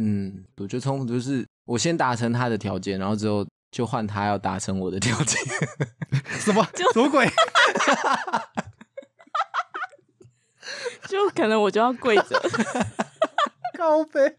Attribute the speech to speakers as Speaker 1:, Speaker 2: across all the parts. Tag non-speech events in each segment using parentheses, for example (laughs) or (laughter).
Speaker 1: 嗯，我觉得冲突就是我先达成他的条件，然后之后就换他要达成我的条件。(laughs)
Speaker 2: 什么什么鬼？(laughs)
Speaker 3: 就可能我就要跪着。(laughs)
Speaker 2: 高飞。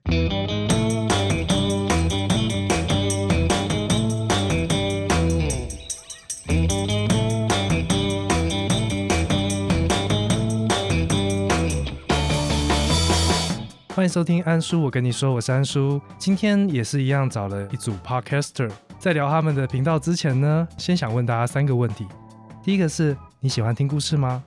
Speaker 2: 欢迎收听安叔，我跟你说，我是安叔。今天也是一样，找了一组 podcaster，在聊他们的频道之前呢，先想问大家三个问题。第一个是你喜欢听故事吗？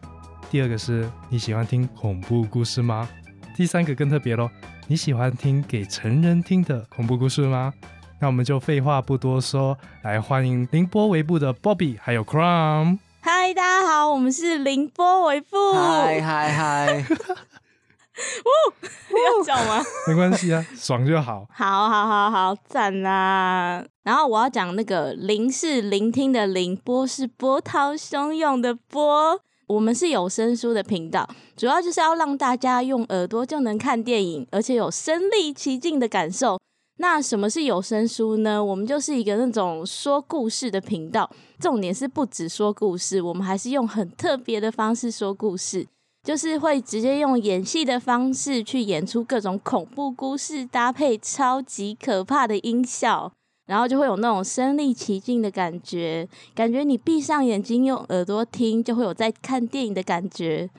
Speaker 2: 第二个是你喜欢听恐怖故事吗？第三个更特别喽，你喜欢听给成人听的恐怖故事吗？那我们就废话不多说，来欢迎凌波微步的 Bobby 还有 Crum。
Speaker 3: 嗨，大家好，我们是凌波微步。
Speaker 1: 嗨嗨嗨！(laughs) (laughs)
Speaker 3: 要叫吗？(laughs)
Speaker 2: 没关系啊，爽就好。(laughs)
Speaker 3: 好好好好，赞啦！然后我要讲那个“聆”是聆听的“聆”，“波”是波涛汹涌的“波”。我们是有声书的频道，主要就是要让大家用耳朵就能看电影，而且有身临其境的感受。那什么是有声书呢？我们就是一个那种说故事的频道，重点是不止说故事，我们还是用很特别的方式说故事。就是会直接用演戏的方式去演出各种恐怖故事，搭配超级可怕的音效，然后就会有那种身临其境的感觉，感觉你闭上眼睛用耳朵听，就会有在看电影的感觉。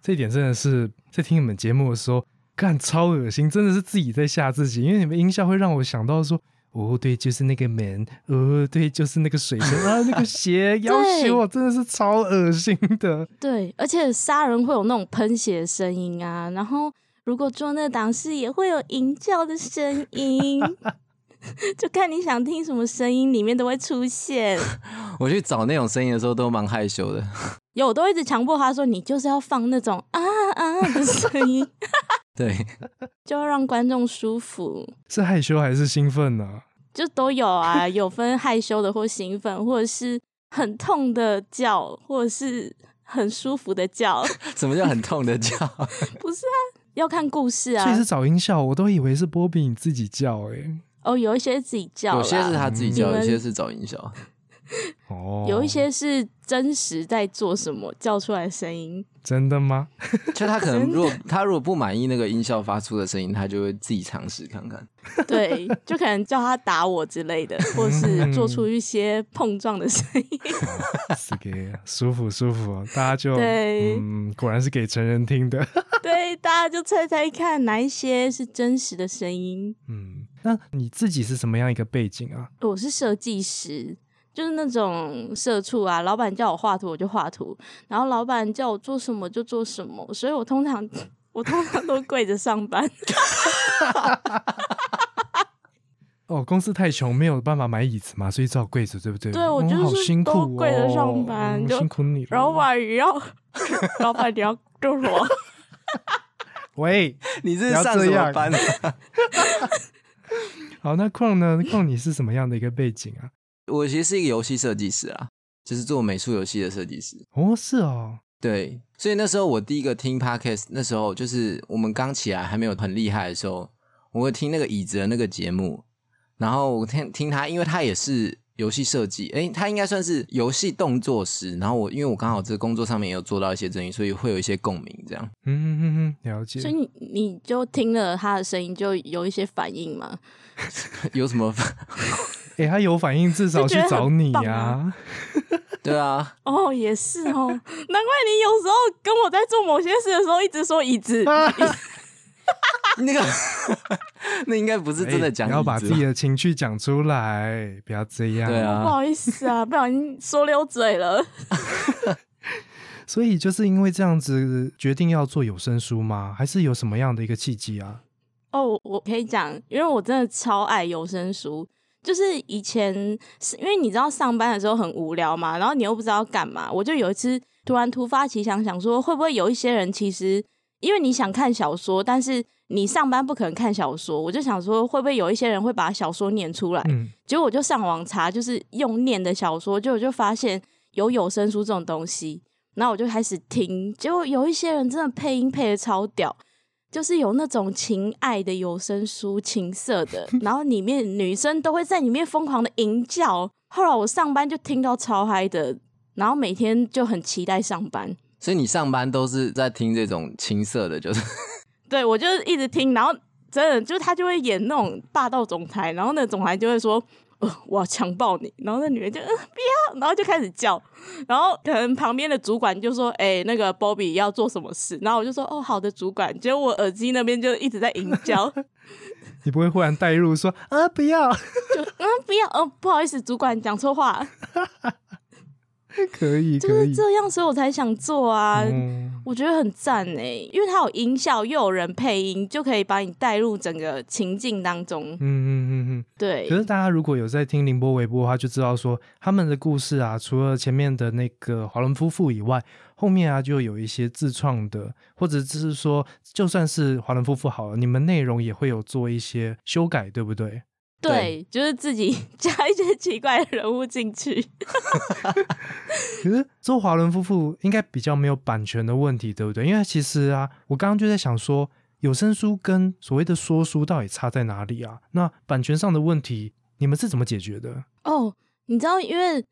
Speaker 2: 这一点真的是在听你们节目的时候，干超恶心，真的是自己在吓自己，因为你们音效会让我想到说。哦，对，就是那个门。哦，对，就是那个水声啊，那个鞋，(laughs) 要求我真的是超恶心的。
Speaker 3: 对，而且杀人会有那种喷血声音啊，然后如果做那档事也会有吟叫的声音，(laughs) (laughs) 就看你想听什么声音，里面都会出现。(laughs)
Speaker 1: 我去找那种声音的时候都蛮害羞的，(laughs)
Speaker 3: 有我都一直强迫他说，你就是要放那种啊啊的声音。
Speaker 1: 对，
Speaker 3: 就要让观众舒服。
Speaker 2: 是害羞还是兴奋呢？
Speaker 3: 就都有啊，有分害羞的或兴奋，或者是很痛的叫，或者是很舒服的叫。
Speaker 1: 什么叫很痛的叫？
Speaker 3: 不是啊，要看故事啊。
Speaker 2: 所以是找音效，我都以为是波比你自己叫哎。
Speaker 3: 哦，有一些自己叫，
Speaker 1: 有些是他自己叫，有些是找音效。(laughs) (laughs)
Speaker 2: 哦，
Speaker 3: 有一些是真实在做什么叫出来的声音，
Speaker 2: 真的吗？
Speaker 1: 就他可能如果他如果不满意那个音效发出的声音，他就会自己尝试看看。(laughs)
Speaker 3: 对，就可能叫他打我之类的，或是做出一些碰撞的声音。
Speaker 2: 是给舒服舒服，大家就对，嗯，果然是给成人听的。
Speaker 3: 对，大家就猜猜看哪一些是真实的声音。
Speaker 2: 嗯，那你自己是什么样一个背景啊？
Speaker 3: 我是设计师。就是那种社畜啊，老板叫我画图我就画图，然后老板叫我做什么就做什么，所以我通常 (laughs) 我通常都跪着上班。(laughs)
Speaker 2: 哦，公司太穷，没有办法买椅子嘛，所以只好跪着，对不对？
Speaker 3: 对，我就是都跪着上班，
Speaker 2: 辛苦你了。(laughs)
Speaker 3: 老板你要，老板你要救我。
Speaker 2: 喂，
Speaker 1: 你这是上什么班？(laughs)
Speaker 2: 好，那矿呢？矿你是什么样的一个背景啊？(laughs)
Speaker 1: 我其实是一个游戏设计师啊，就是做美术游戏的设计师。
Speaker 2: 哦，是哦，
Speaker 1: 对，所以那时候我第一个听 podcast，那时候就是我们刚起来还没有很厉害的时候，我会听那个椅子的那个节目，然后我听听他，因为他也是游戏设计，诶，他应该算是游戏动作师。然后我因为我刚好这个工作上面也有做到一些争议，所以会有一些共鸣，这样。
Speaker 2: 嗯嗯嗯，了解。
Speaker 3: 所以你你就听了他的声音，就有一些反应嘛？(laughs)
Speaker 1: 有什么？(laughs)
Speaker 2: 哎，他有反应，至少去找你呀。(laughs)
Speaker 1: 对啊。
Speaker 3: 哦，也是哦，难怪你有时候跟我在做某些事的时候，一直说椅子。(laughs)
Speaker 1: 那个，(laughs) 那应该不是真的讲。
Speaker 2: 你要把自己的情绪讲出来，不要这样。
Speaker 1: 对啊。
Speaker 3: 不好意思啊，不小心说溜嘴了。(laughs)
Speaker 2: 所以就是因为这样子决定要做有声书吗？还是有什么样的一个契机啊？
Speaker 3: 哦，我可以讲，因为我真的超爱有声书。就是以前，因为你知道上班的时候很无聊嘛，然后你又不知道干嘛，我就有一次突然突发奇想，想说会不会有一些人其实，因为你想看小说，但是你上班不可能看小说，我就想说会不会有一些人会把小说念出来。结果我就上网查，就是用念的小说，就我就发现有有声书这种东西，然后我就开始听，结果有一些人真的配音配的超屌。就是有那种情爱的有声书，情色的，(laughs) 然后里面女生都会在里面疯狂的吟叫。后来我上班就听到超嗨的，然后每天就很期待上班。
Speaker 1: 所以你上班都是在听这种青涩的，就是 (laughs)
Speaker 3: 对我就是一直听，然后真的就是他就会演那种霸道总裁，然后那总裁就会说。呃，我要强暴你，然后那女人就呃不要，然后就开始叫，然后可能旁边的主管就说，哎，那个 Bobby 要做什么事，然后我就说，哦，好的，主管。结果我耳机那边就一直在吟叫，(laughs)
Speaker 2: 你不会忽然带入说啊不要，
Speaker 3: 就嗯不要，哦不好意思，主管讲错话。(laughs)
Speaker 2: 可以，(laughs)
Speaker 3: 就是这样，所以我才想做啊。我觉得很赞哎，因为它有音效，又有人配音，就可以把你带入整个情境当中。嗯嗯嗯
Speaker 2: 嗯，
Speaker 3: 对。
Speaker 2: 可是大家如果有在听凌波微波的话，就知道说他们的故事啊，除了前面的那个华伦夫妇以外，后面啊就有一些自创的，或者只是说，就算是华伦夫妇好了，你们内容也会有做一些修改，对不对？
Speaker 3: 对，就是自己 (laughs) 加一些奇怪的人物进去。
Speaker 2: 可是周华伦夫妇应该比较没有版权的问题，对不对？因为其实啊，我刚刚就在想说，有声书跟所谓的说书到底差在哪里啊？那版权上的问题，你们是怎么解决的？
Speaker 3: 哦，你知道，因为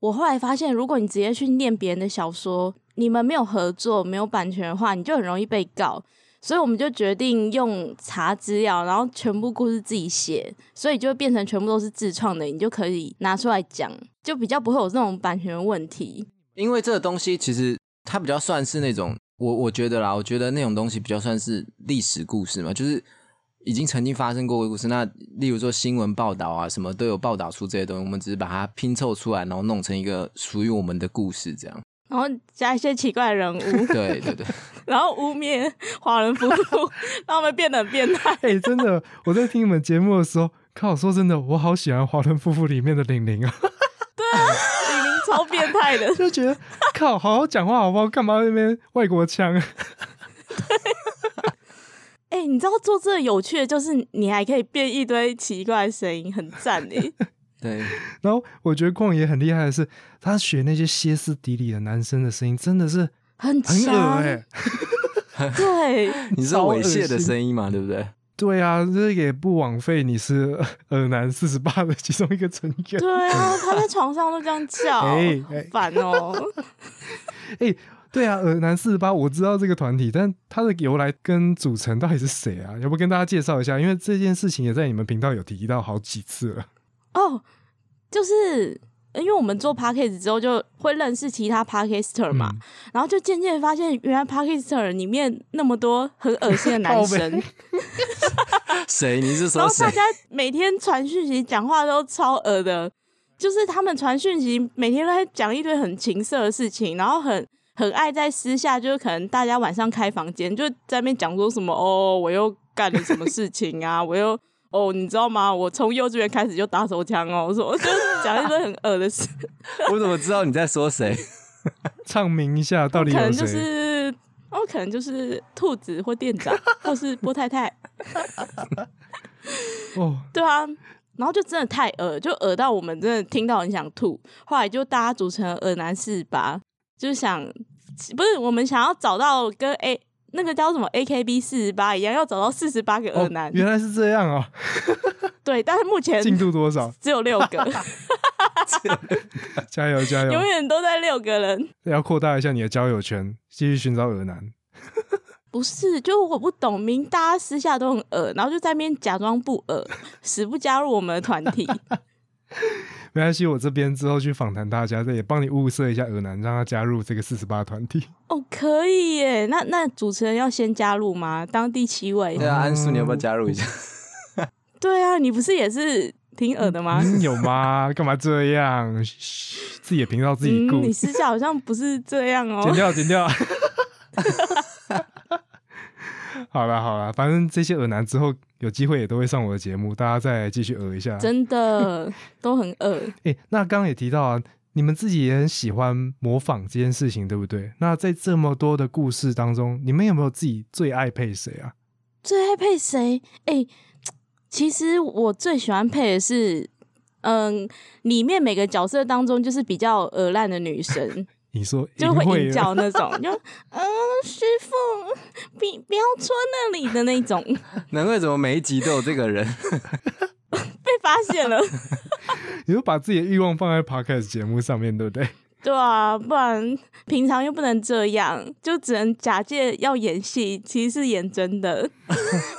Speaker 3: 我后来发现，如果你直接去念别人的小说，你们没有合作、没有版权的话，你就很容易被告。所以我们就决定用查资料，然后全部故事自己写，所以就变成全部都是自创的，你就可以拿出来讲，就比较不会有这种版权问题。
Speaker 1: 因为这个东西其实它比较算是那种，我我觉得啦，我觉得那种东西比较算是历史故事嘛，就是已经曾经发生过的故事。那例如说新闻报道啊，什么都有报道出这些东西，我们只是把它拼凑出来，然后弄成一个属于我们的故事这样。
Speaker 3: 然后加一些奇怪的人物，
Speaker 1: 对 (laughs) 对对，(laughs)
Speaker 3: 然后污蔑华人夫妇，(laughs) 让他们变得很变态。
Speaker 2: 哎，真的，我在听你们节目的时候，靠，说真的，我好喜欢华人夫妇里面的玲玲啊。
Speaker 3: 对啊，玲玲超变态的，
Speaker 2: 就觉得靠，好好讲话好不好？干嘛那边外国腔？
Speaker 3: 哎，你知道做这有趣的，就是你还可以变一堆奇怪的声音，很赞哎。
Speaker 1: 对，(laughs)
Speaker 2: 然后我觉得旷野很厉害的是，他学那些歇斯底里的男生的声音，真的是
Speaker 3: 很
Speaker 2: 很恶哎。(laughs)
Speaker 3: 对，(laughs)
Speaker 1: 你是猥亵的声音嘛？对不对？
Speaker 2: 对啊，这也不枉费你是耳男四十八的其中一个成员。
Speaker 3: 对啊，他在床上都这样叫，哎，烦哦。
Speaker 2: 哎，对啊，耳男四十八，我知道这个团体，但他的由来跟组成到底是谁啊？要不跟大家介绍一下？因为这件事情也在你们频道有提到好几次了。
Speaker 3: 哦，就是因为我们做 p a c k a g e 之后，就会认识其他 p a c k a g e r 嘛，然后就渐渐发现，原来 p a c k a g e r 里面那么多很恶心的男生。(laughs)
Speaker 1: 谁？你是说？
Speaker 3: 然后大家每天传讯息、讲话都超恶的，就是他们传讯息，每天都在讲一堆很情色的事情，然后很很爱在私下，就是可能大家晚上开房间，就在那边讲说什么哦，我又干了什么事情啊，我又。哦，你知道吗？我从幼稚园开始就打手枪哦，我说我就讲一堆很恶的事。(laughs)
Speaker 1: 我怎么知道你在说谁？(laughs)
Speaker 2: 唱名一下，到底
Speaker 3: 可能就是哦，可能就是兔子或店长或是波太太。(laughs) 哦，对啊，然后就真的太恶，就恶到我们真的听到很想吐。后来就大家组成恶男四吧，就是想不是我们想要找到跟 A。那个叫什么 AKB 四十八一样，要找到四十八个二男，
Speaker 2: 原来是这样啊！(laughs)
Speaker 3: 对，但是目前
Speaker 2: 进度多少？
Speaker 3: 只有六个，(laughs)
Speaker 2: 加油加油！
Speaker 3: 永远都在六个人。
Speaker 2: 要扩大一下你的交友圈，继续寻找耳男。
Speaker 3: 不是，就我不懂，明大家私下都很恶，然后就在那边假装不恶，死不加入我们的团体。(laughs)
Speaker 2: 没关系，我这边之后去访谈大家，这也帮你物色一下耳男，让他加入这个四十八团体。
Speaker 3: 哦，可以耶。那那主持人要先加入吗？当第七位。
Speaker 1: 对啊，安叔，你要不要加入一下？(laughs)
Speaker 3: 对啊，你不是也是挺耳的吗？
Speaker 2: 有吗？干嘛这样？自己的频道自己顾。
Speaker 3: 你私下好像不是这样哦。
Speaker 2: 剪掉，剪掉。(laughs) (laughs) 好了好了，反正这些耳男之后有机会也都会上我的节目，大家再继续耳一下。
Speaker 3: 真的 (laughs) 都很耳。
Speaker 2: 哎，那刚刚也提到啊，你们自己也很喜欢模仿这件事情，对不对？那在这么多的故事当中，你们有没有自己最爱配谁啊？
Speaker 3: 最爱配谁？哎，其实我最喜欢配的是，嗯，里面每个角色当中就是比较耳烂的女神。
Speaker 2: 你说
Speaker 3: 就会
Speaker 2: 淫秽
Speaker 3: 淫叫那种，就嗯，师傅，不不要戳那里的那种，(laughs)
Speaker 1: 难怪怎么每一集都有这个人。(laughs)
Speaker 3: 被发现了。(laughs)
Speaker 2: 你就把自己的欲望放在 podcast 节目上面，对不对？
Speaker 3: 对啊，不然平常又不能这样，就只能假借要演戏，其实是演真的，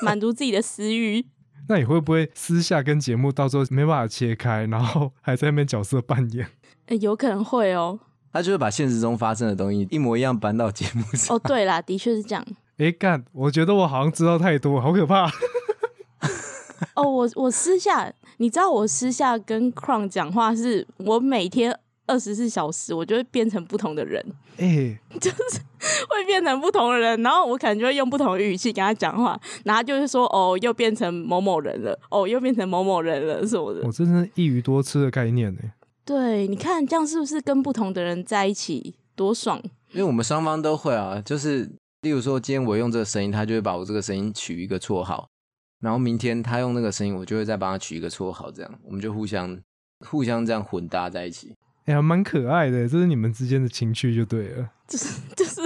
Speaker 3: 满足自己的私欲。
Speaker 2: 那你会不会私下跟节目到时候没办法切开，然后还在那边角色扮演？
Speaker 3: 诶有可能会哦。
Speaker 1: 他就会把现实中发生的东西一模一样搬到节目上。
Speaker 3: 哦，对啦，的确是这样。(laughs)
Speaker 2: 哎，干！我觉得我好像知道太多，好可怕。
Speaker 3: 哦，我我私下，你知道我私下跟 Crown 讲话是，我每天二十四小时，我就会变成不同的人，(laughs)
Speaker 2: 哎，(laughs) 就是
Speaker 3: 会变成不同的人，然后我可能就会用不同的语气跟他讲话，然后他就是说，哦，又变成某某人了，哦，又变成某某人了，什么的
Speaker 2: 我。真是一鱼多吃的概念呢。
Speaker 3: 对，你看这样是不是跟不同的人在一起多爽？
Speaker 1: 因为我们双方都会啊，就是例如说，今天我用这个声音，他就会把我这个声音取一个绰号，然后明天他用那个声音，我就会再帮他取一个绰号，这样我们就互相互相这样混搭在一起。
Speaker 2: 哎呀，蛮可爱的，这是你们之间的情趣就对了。
Speaker 3: 就是就是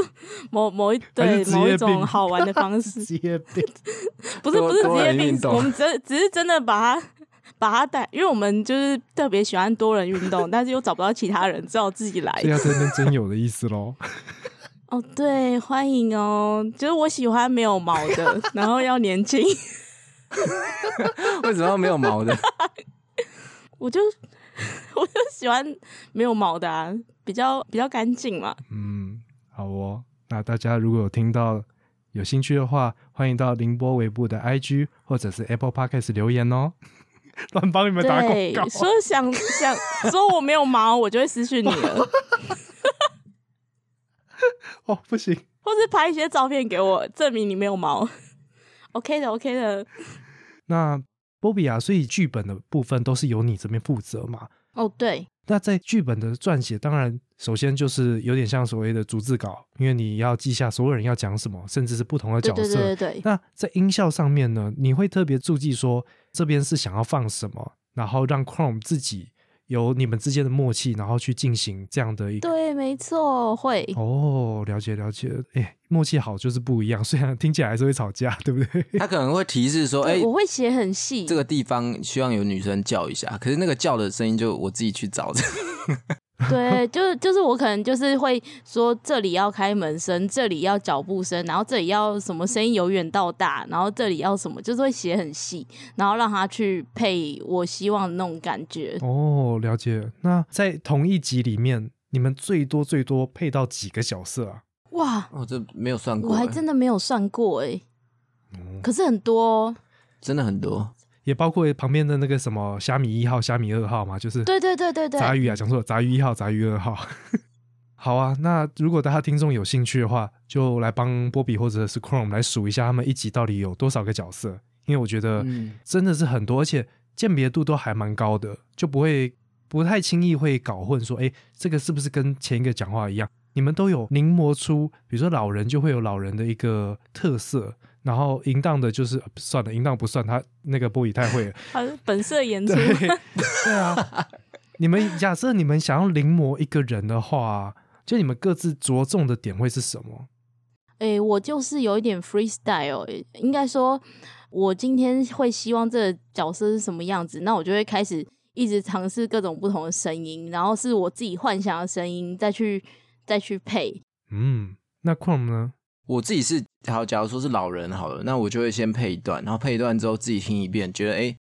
Speaker 3: 某某一 (laughs)
Speaker 2: 还
Speaker 3: 对某一种好玩的方式，(laughs)
Speaker 2: 职业病。(laughs)
Speaker 3: 不是不是
Speaker 1: 多
Speaker 3: 职业病，我们只只是真的把它把它带，因为我们就是特别喜欢多人运动，(laughs) 但是又找不到其他人，只好自己来
Speaker 2: 所以。要在那真有的意思喽。
Speaker 3: 哦，对，欢迎哦，就是我喜欢没有毛的，(laughs) 然后要年轻，(laughs)
Speaker 1: 为什么要没有毛的？
Speaker 3: 我就我就喜欢没有毛的啊，比较比较干净嘛。
Speaker 2: 嗯，好哦。那大家如果有听到有兴趣的话，欢迎到凌波微步的 IG 或者是 Apple Podcast 留言哦。(laughs) 乱帮你们打广
Speaker 3: 对
Speaker 2: 告，，
Speaker 3: 说想想说我没有毛，我就会私讯你了，(laughs)
Speaker 2: 哦，不行，
Speaker 3: 或是拍一些照片给我，证明你没有毛。OK 的，OK 的。
Speaker 2: 那波比啊，所以剧本的部分都是由你这边负责嘛？
Speaker 3: 哦，对，
Speaker 2: 那在剧本的撰写，当然首先就是有点像所谓的逐字稿，因为你要记下所有人要讲什么，甚至是不同的角色。
Speaker 3: 对对对对。
Speaker 2: 那在音效上面呢，你会特别注记说这边是想要放什么，然后让 Chrome 自己有你们之间的默契，然后去进行这样的一个。
Speaker 3: 对，没错，会。
Speaker 2: 哦，了解了解，哎，默契好就是不一样，虽然听起来还是会吵架，对不对？(laughs)
Speaker 1: 他可能会提示说：“哎、
Speaker 3: 对我会写很细。
Speaker 1: 这个地方希望有女生叫一下。”可是那个叫的声音就我自己去找的。(laughs)
Speaker 3: 对，就是就是我可能就是会说这里要开门声，这里要脚步声，然后这里要什么声音由远到大，然后这里要什么，就是会写很细，然后让他去配我希望的那种感觉。
Speaker 2: 哦，了解。那在同一集里面，你们最多最多配到几个角色啊？
Speaker 3: 哇，
Speaker 1: 哦，这没有算过，
Speaker 3: 我还
Speaker 1: 哎
Speaker 3: 真的没有算过哎，
Speaker 2: 嗯
Speaker 3: 可是很多哦。
Speaker 1: 真的很多。
Speaker 2: 也包括旁边的那个什么虾米一号、虾米二号嘛，就是
Speaker 3: 对对对对对，
Speaker 2: 杂鱼啊，讲错了，杂鱼一号、杂鱼二号。(laughs) 好啊，那如果大家听众有兴趣的话，就来帮波比或者是 Chrome 来数一下他们一集到底有多少个角色，因为我觉得
Speaker 1: 嗯
Speaker 2: 真的是很多，而且鉴别度都还蛮高的，就不会不太轻易会搞混说，哎，这个是不是跟前一个讲话一样？你们都有临摹出，比如说老人就会有老人的一个特色，然后淫荡的就是呃算了，淫荡不算，他那个波比太会了，(laughs)
Speaker 3: 他是本色演出。
Speaker 2: 对 (laughs) 对啊，你们假设你们想要临摹一个人的话，就你们各自着重的点会是什么？
Speaker 3: 诶、我就是有一点 freestyle，、诶应该说，我今天会希望这个角色是什么样子，那我就会开始一直尝试各种不同的声音，然后是我自己幻想的声音，再去再去配。
Speaker 2: 嗯，那 Chrome 呢？
Speaker 1: 我自己是好，假如说是老人好了，那我就会先配一段，然后配一段之后自己听一遍，觉得哎、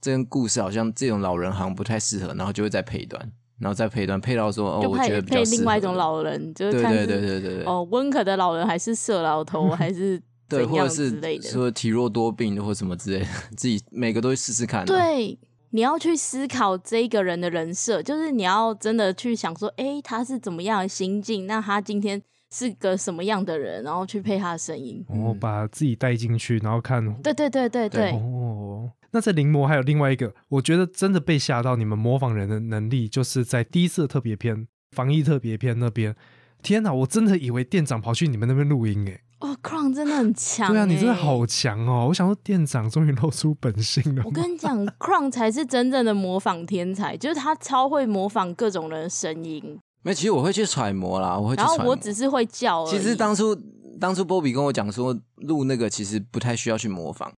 Speaker 1: 这个故事好像这种老人好像不太适合，然后就会再配一段，然后再配一段，配到说哦，我觉得比较
Speaker 3: 配
Speaker 1: 适合
Speaker 3: 另外一种老人，就是看是
Speaker 1: 对对对对
Speaker 3: 哦温可的老人还是色老头还是 (laughs)
Speaker 1: 对，或者是
Speaker 3: 之类的。
Speaker 1: 说体弱多病的或什么之类的，(laughs) 自己每个都会试试看、啊。，
Speaker 3: 对，你要去思考这一个人的人设，就是你要真的去想说，哎，他是怎么样的心境？那他今天是个什么样的人？然后去配他的声音。
Speaker 2: 哦，把自己带进去，然后看
Speaker 3: 对对对对对，
Speaker 2: 哦，那在临摹还有另外一个，我觉得真的被吓到，你们模仿人的能力，就是在第一次特别篇、防疫特别篇那边。天哪，我真的以为店长跑去你们那边录音哎。
Speaker 3: 哦，Crown 真的很强、(laughs)
Speaker 2: 对啊，你真的
Speaker 3: 欸。
Speaker 2: 好强哦！我想说，店长终于露出本性了。
Speaker 3: 我跟你讲，(laughs) Crown 才是真正的模仿天才，就是他超会模仿各种人的声音。
Speaker 1: 没，其实我会去揣摩啦，我会去揣摩。
Speaker 3: 然后我只是会叫而已。
Speaker 1: 其实当初当初波比跟我讲说录那个其实不太需要去模仿，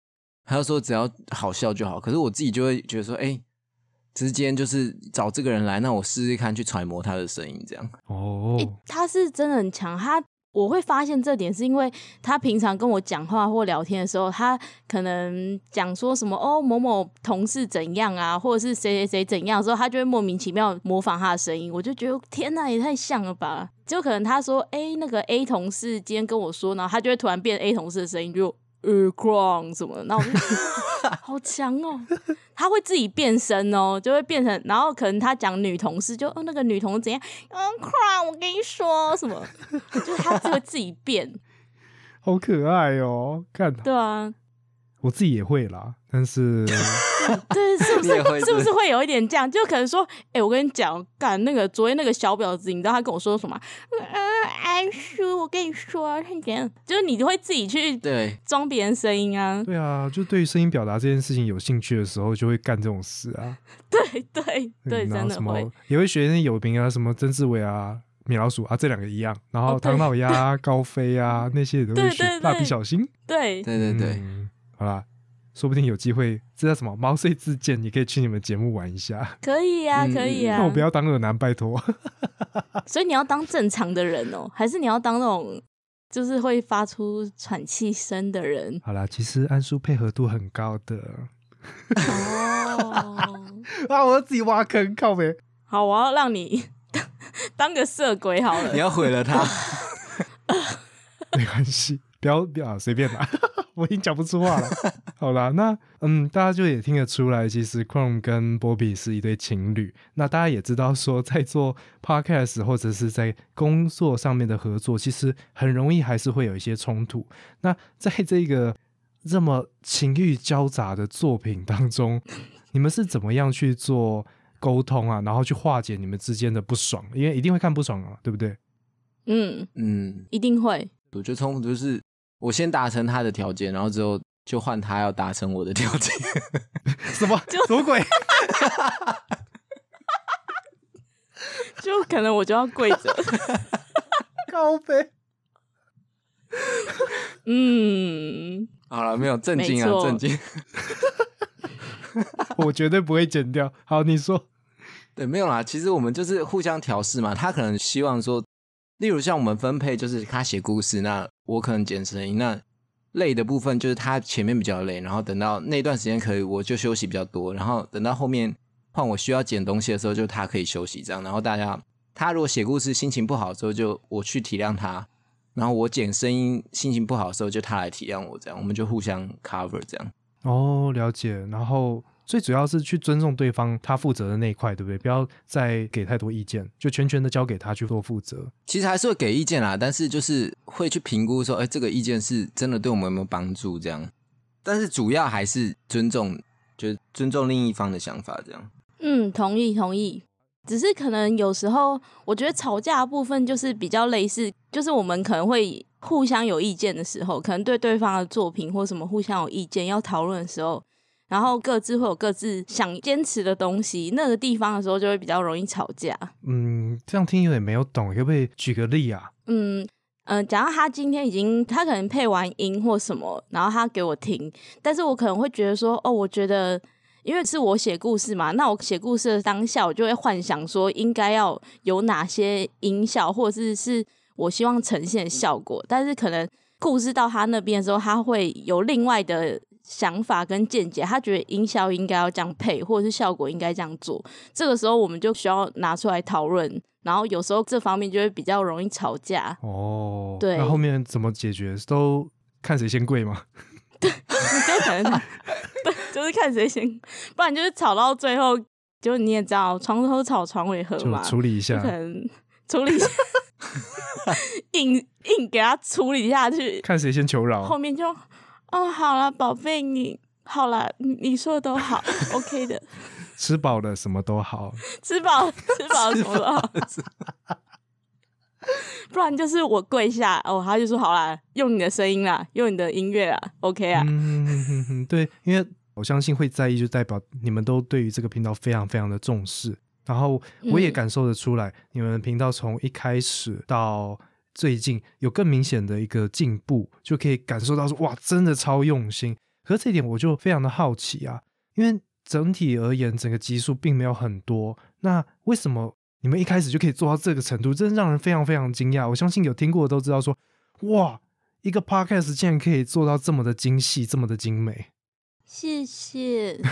Speaker 1: 他就说只要好笑就好。可是我自己就会觉得说，哎、之间就是找这个人来，那我试试看去揣摩他的声音，这样。
Speaker 2: 哦，
Speaker 3: 欸他是真的很强，他我会发现这点是因为他平常跟我讲话或聊天的时候，他可能讲说什么哦某某同事怎样啊，或者是谁谁谁怎样的时候，他就会莫名其妙模仿他的声音，我就觉得天呐，也太像了吧！就可能他说哎、那个 A 同事今天跟我说，然后他就会突然变 A 同事的声音，就呃 c r o n 什么，那我就 (laughs) (laughs) 好强哦，他会自己变身哦，就会变成，然后可能他讲女同事就哦那个女同事怎样，嗯，Crown 我跟你说什么，(laughs) 就是他就会自己变，
Speaker 2: 好可爱哦！看，
Speaker 3: 对啊，
Speaker 2: 我自己也会啦，但是 (laughs)
Speaker 3: 对，是不是？是不是？会有一点这样？就可能说，哎、我跟你讲，干那个昨天那个小婊子，你知道他跟我说什么安叔，我跟你说，他怎样？就是你会自己去
Speaker 1: 对，
Speaker 3: 装别人声音啊，
Speaker 2: 对啊，就对于声音表达这件事情有兴趣的时候，就会干这种事啊。(laughs)
Speaker 3: 对对对，
Speaker 2: 嗯然后什
Speaker 3: 真的会
Speaker 2: 么。也会学那些有名啊，什么曾志伟啊、米老鼠啊，这两个一样。然后唐老鸭、啊、(laughs) 高飞啊那些也都会学。
Speaker 3: 对对
Speaker 2: 蜡笔小新，
Speaker 3: 对，
Speaker 1: 对对对，
Speaker 2: 嗯好啦，说不定有机会，这叫什么毛遂自荐，你可以去你们节目玩一下。
Speaker 3: 可以呀、
Speaker 1: 嗯
Speaker 3: 可以呀、
Speaker 2: 那我不要当恶男，拜托。(laughs)
Speaker 3: 所以你要当正常的人哦，还是你要当那种就是会发出喘气声的人？
Speaker 2: 好啦，其实安叔配合度很高的
Speaker 3: 哦，(laughs)
Speaker 2: 啊，我要自己挖坑，靠呗。
Speaker 3: 好，我要让你 (laughs) 当个色鬼好了
Speaker 1: 你。要毁了他。
Speaker 2: 没关系，不要不要随便啦，(laughs) 我已经讲不出话了。(laughs) 好啦，那嗯，大家就也听得出来，其实 Chrome 跟 Bobby 是一对情侣。那大家也知道说，在做 Podcast 或者是在工作上面的合作，其实很容易还是会有一些冲突。那在这个这么情欲交杂的作品当中，(laughs) 你们是怎么样去做沟通啊？然后去化解你们之间的不爽？因为一定会看不爽啊，对不对？
Speaker 3: 嗯，
Speaker 1: 嗯，
Speaker 3: 一定会。
Speaker 1: 我觉得冲突就是我先达成他的条件，然后之后就换他要达成我的条件。(laughs)
Speaker 2: 什么什么鬼？(laughs)
Speaker 3: 就可能我就要跪着。(laughs)
Speaker 2: 高飞。
Speaker 3: 嗯，
Speaker 1: 好了，没有震惊啊，震惊。
Speaker 2: 我绝对不会剪掉。好，你说，
Speaker 1: 对，没有啦。其实我们就是互相调试嘛。他可能希望说，例如像我们分配，就是他写故事，那我可能剪声音。那累的部分就是他前面比较累，然后等到那段时间可以，我就休息比较多。然后等到后面换我需要剪东西的时候，就他可以休息这样。然后大家，他如果写故事心情不好的时候，就我去体谅他。然后我剪声音心情不好的时候，就他来体谅我，这样我们就互相 cover 这样。
Speaker 2: 哦，了解。然后最主要是去尊重对方他负责的那一块，对不对？不要再给太多意见，就全权的交给他去做负责。
Speaker 1: 其实还是会给意见啦，但是就是会去评估说，哎，这个意见是真的对我们有没有帮助这样。但是主要还是尊重，就是尊重另一方的想法这样。
Speaker 3: 嗯，同意同意。只是可能有时候，我觉得吵架的部分就是比较类似，就是我们可能会互相有意见的时候，可能对对方的作品或什么互相有意见要讨论的时候，然后各自会有各自想坚持的东西，那个地方的时候就会比较容易吵架。
Speaker 2: 嗯，这样听有点没有懂，可不可以举个例啊？
Speaker 3: 嗯嗯、呃假如他今天已经他可能配完音或什么，然后他给我听，但是我可能会觉得说，哦，我觉得因为是我写故事嘛，那我写故事的当下，我就会幻想说应该要有哪些音效，或者是是我希望呈现的效果，但是可能故事到他那边的时候，他会有另外的。想法跟见解，他觉得音效应该要这样配，或者是效果应该这样做。这个时候，我们就需要拿出来讨论。然后有时候这方面就会比较容易吵架。
Speaker 2: 哦，
Speaker 3: 对
Speaker 2: 那后面怎么解决？都看谁先跪吗？
Speaker 3: 你 (laughs) 就可能 (laughs) 对，就是看谁先，不然就是吵到最后，就你也知道，床头吵，床尾和
Speaker 2: 就
Speaker 3: 嘛，就
Speaker 2: 处理一下
Speaker 3: 可，能处理一下，(laughs) 硬硬给他处理下去，
Speaker 2: 看谁先求饶
Speaker 3: 后
Speaker 2: 饶。
Speaker 3: 面就，哦，好了，宝贝，你好了，你你说的都好，(laughs) OK 的，
Speaker 2: 吃饱了什么都好。
Speaker 3: 吃饱吃饱 (laughs) 什么都好。不然就是我跪下哦，他就说好啦，用你的声音啦，用你的音乐啦，OK 啊，
Speaker 2: 嗯哼哼哼，对，因为我相信会在意，就代表你们都对于这个频道非常非常的重视。然后我也
Speaker 3: 嗯
Speaker 2: 感受得出来，你们频道从一开始到最近有更明显的一个进步，就可以感受到说哇，真的超用心。可是这一点我就非常的好奇啊，因为整体而言，整个集数并没有很多，那为什么你们一开始就可以做到这个程度？真的让人非常非常惊讶。我相信有听过的都知道说，哇，一个 podcast 竟然可以做到这么的精细，这么的精美。
Speaker 3: 谢谢。(laughs)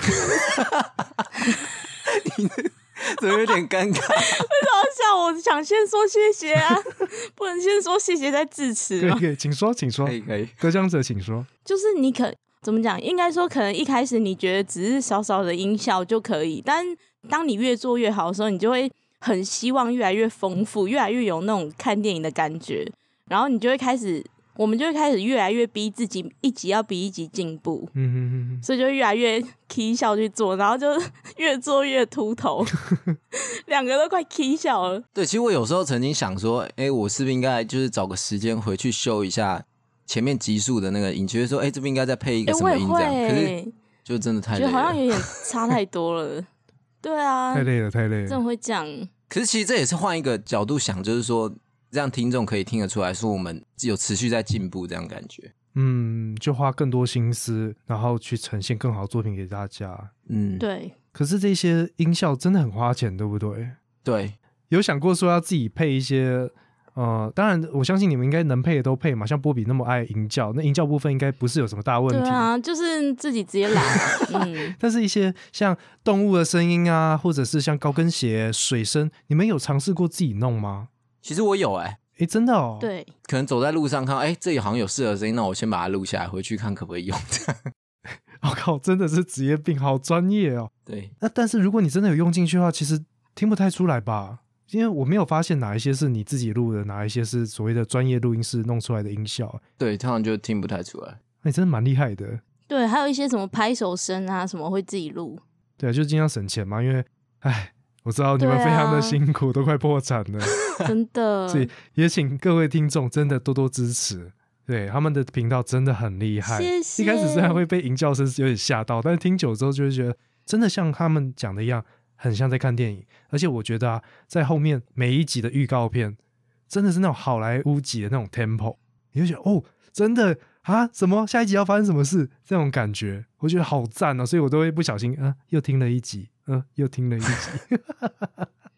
Speaker 3: (laughs) (laughs)
Speaker 1: 怎么有点尴尬？(laughs)
Speaker 3: 好笑，我想先说谢谢啊，(laughs) 不能先说谢谢再致辞吗？
Speaker 2: 可以可以，请说，请说
Speaker 1: 可，以可以，
Speaker 2: 得奖者请说。
Speaker 3: 就是你可怎么讲？应该说，可能一开始你觉得只是少少的音效就可以，但当你越做越好的时候，你就会很希望越来越丰富，越来越有那种看电影的感觉，然后你就会开始，我们就会开始越来越逼自己，一集要比一集进步。
Speaker 2: 嗯哼哼哼。
Speaker 3: 所以就越来越 (laughs) k 笑去做，然后就 (laughs) 越做越秃头，(laughs) 两个都快 k 笑了。
Speaker 1: 对，其实我有时候曾经想说，哎，我是不是应该就是找个时间回去修一下前面集数的那个音，觉得说，哎，这边应该再配一
Speaker 3: 哎、
Speaker 1: 个什么音这样，可是，就真的太
Speaker 3: 觉
Speaker 1: 累了。
Speaker 3: 得好像有点差太多了。对啊，
Speaker 2: 太累了，太累
Speaker 3: 真的
Speaker 2: 了。
Speaker 3: 会这样。
Speaker 1: 可是其实这也是换一个角度想，就是说让听众可以听得出来说我们有持续在进步这样感觉。
Speaker 2: 嗯，就花更多心思，然后去呈现更好的作品给大家。
Speaker 1: 嗯，
Speaker 3: 对，
Speaker 2: 可是这些音效真的很花钱，对不对？
Speaker 1: 对，
Speaker 2: 有想过说要自己配一些？呃，当然，我相信你们应该能配的都配嘛。像波比那么爱音效，那音效部分应该不是有什么大问题。
Speaker 3: 对啊，就是自己直接来啊。(laughs) 嗯，
Speaker 2: 但是，一些像动物的声音啊，或者是像高跟鞋、水声，你们有尝试过自己弄吗？
Speaker 1: 其实我有哎、
Speaker 2: 哎，真的哦。，
Speaker 3: 对，
Speaker 1: 可能走在路上看到，哎，这里好像有适合的声音，那我先把它录下来，回去看可不可以用。这 (laughs) 样
Speaker 2: 我、靠，真的是职业病，好专业哦。
Speaker 1: 对，
Speaker 2: 那但是如果你真的有用进去的话，其实听不太出来吧？因为我没有发现哪一些是你自己录的，哪一些是所谓的专业录音室弄出来的音效。
Speaker 1: 对，通常就听不太出来。
Speaker 2: 那、你真的蛮厉害的。
Speaker 3: 对，还有一些什么拍手声啊，什么会自己录。
Speaker 2: 对啊，就尽量省钱嘛，因为，哎，我知道你们非常的辛苦，都快破产了，(laughs)
Speaker 3: 真的
Speaker 2: 所以也请各位听众真的多多支持。对他们的频道真的很厉害。
Speaker 3: 谢谢
Speaker 2: 一开始虽然会被吟叫声有点吓到，但是听久之后就会觉得，真的像他们讲的一样，很像在看电影。而且我觉得啊，在后面每一集的预告片，真的是那种好莱坞级的那种 tempo，你就觉得哦，真的啊，什么下一集要发生什么事这种感觉，我觉得好赞哦，所以我都会不小心，啊、又听了一集，嗯、又听了一集。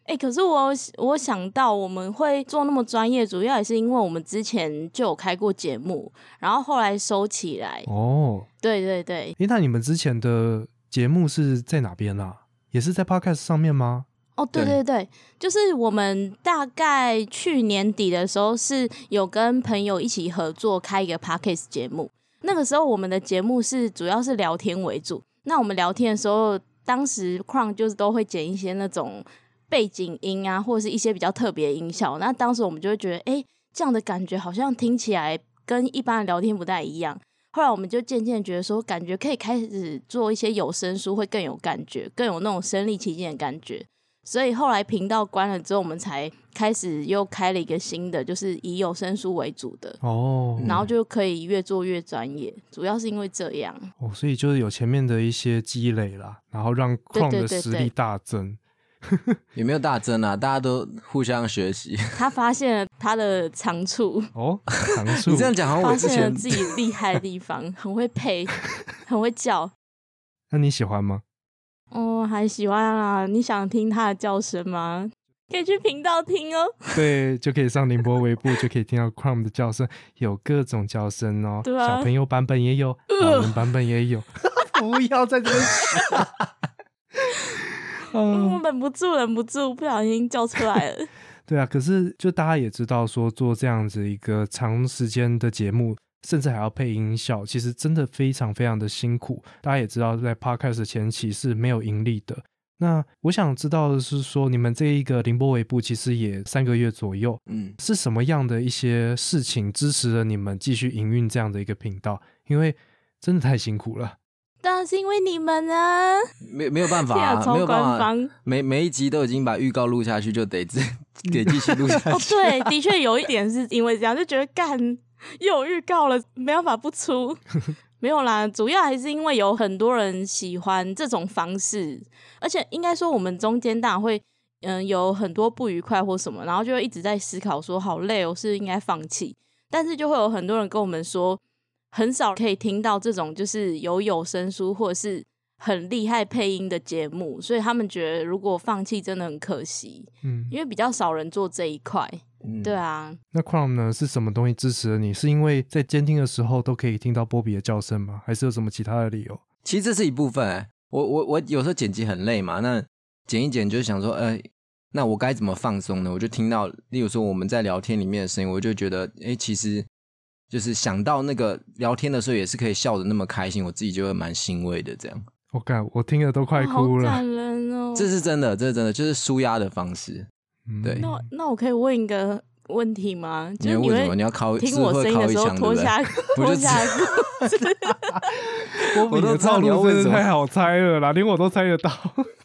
Speaker 3: 哎、可是我我想到我们会做那么专业，主要也是因为我们之前就有开过节目，然后后来收起来。
Speaker 2: 哦，
Speaker 3: 对对对，
Speaker 2: 诶，那你们之前的节目是在哪边啊？也是在 podcast 上面吗？
Speaker 3: 哦，对
Speaker 1: 对
Speaker 3: 对对，就是我们大概去年底的时候是有跟朋友一起合作开一个 podcast 节目。那个时候我们的节目是主要是聊天为主。那我们聊天的时候，当时 Crown 就是都会剪一些那种背景音啊，或者是一些比较特别的音效。那当时我们就会觉得，哎，这样的感觉好像听起来跟一般的聊天不太一样。后来我们就渐渐觉得说，感觉可以开始做一些有声书，会更有感觉，更有那种身临其境的感觉。所以后来频道关了之后，我们才开始又开了一个新的，就是以有声书为主的，
Speaker 2: 哦，
Speaker 3: 然后就可以越做越专业。主要是因为这样，
Speaker 2: 哦，所以就是有前面的一些积累啦，然后让
Speaker 3: 对
Speaker 2: Chrome
Speaker 3: 对对对
Speaker 2: 的实力大增。(laughs)
Speaker 1: 有没有大增啊？大家都互相学习。
Speaker 3: 他发现了他的长处，
Speaker 2: 哦，长处
Speaker 1: 你这样讲，好像我之
Speaker 3: 发现自己厉害的地方，(laughs) 很会配，很会叫。
Speaker 2: 那你喜欢吗？
Speaker 3: 哦，还喜欢啊！你想听他的叫声吗？可以去频道听哦。
Speaker 2: 对，就可以上宁波微步，就可以听到 Crumb 的叫声，有各种叫声哦。
Speaker 3: 对啊
Speaker 2: 小朋友版本也有，老人版本也有。(laughs) 不要在这边嗯，
Speaker 3: 忍不住，忍不住，不小心叫出来了。(laughs)
Speaker 2: 对啊，可是就大家也知道，说做这样子一个长时间的节目，甚至还要配音效，其实真的非常非常的辛苦。大家也知道，在 Podcast 前期是没有盈利的。那我想知道的是说，你们这一个凌波微步其实也三个月左右，
Speaker 1: 嗯，
Speaker 2: 是什么样的一些事情支持了你们继续营运这样的一个频道？因为真的太辛苦了。
Speaker 3: 当然是因为你们啊！
Speaker 1: 没没有办法、(laughs)
Speaker 3: 天啊，
Speaker 1: 没有办法，
Speaker 3: 官方。
Speaker 1: 每每一集都已经把预告录下去，就得自得继续录下去。
Speaker 3: 哦，对，的确有一点是因为这样，就觉得干又有预告了，没办法不出。(laughs) 没有啦，主要还是因为有很多人喜欢这种方式，而且应该说我们中间当然会嗯有很多不愉快或什么，然后就会一直在思考说好累哦，是应该放弃。但是就会有很多人跟我们说，很少可以听到这种就是有有声书或者是很厉害配音的节目，所以他们觉得如果放弃真的很可惜，
Speaker 2: 嗯，
Speaker 3: 因为比较少人做这一块。
Speaker 1: 嗯
Speaker 3: 对啊，
Speaker 2: 那 Chrome 呢？是什么东西支持了你？是因为在监听的时候都可以听到波比的叫声吗？还是有什么其他的理由？
Speaker 1: 其实这是一部分、欸。我我我有时候剪辑很累嘛，那剪一剪就想说，呃，那我该怎么放松呢？我就听到，例如说我们在聊天里面的声音，我就觉得，哎、其实就是想到那个聊天的时候也是可以笑得那么开心，我自己就会蛮欣慰的。这样，
Speaker 2: 我感我听了都快哭了。
Speaker 3: 感人哦。
Speaker 1: 这是真的，这是真的，就是舒压的方式。
Speaker 2: 嗯
Speaker 1: 对
Speaker 3: 那那我可以问一个问题吗？就是你
Speaker 1: 你要问什么？
Speaker 3: 会
Speaker 1: 你要考
Speaker 3: 听我声音的时候脱？(laughs) 下脱下
Speaker 2: 波比
Speaker 1: 我都
Speaker 2: 的套
Speaker 1: 知道你要
Speaker 2: 路真的太好猜了啦，连我都猜得到。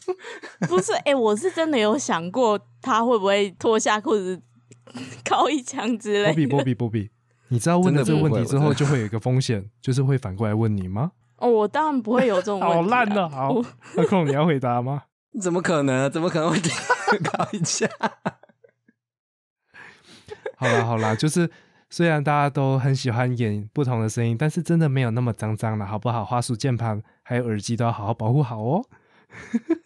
Speaker 2: (laughs)
Speaker 3: 不是，哎、我是真的有想过他会不会脱下裤子 (laughs) 敲一枪之类
Speaker 2: 波比，波
Speaker 3: 的。
Speaker 2: 比，波比，你知道问了这个问题之后，就会有一个风险，(laughs) 就是会反过来问你吗？
Speaker 3: 哦，我当然不会有这种问题、啊。(laughs)
Speaker 2: 好烂的，好
Speaker 3: 我。
Speaker 2: 那 Chrome 你要回答吗？
Speaker 1: 怎么可能？(laughs) 怎么可能会搞一下？
Speaker 2: 好啦好啦，就是虽然大家都很喜欢演不同的声音，但是真的没有那么脏脏了，好不好？花束、键盘还有耳机都要好好保护好哦。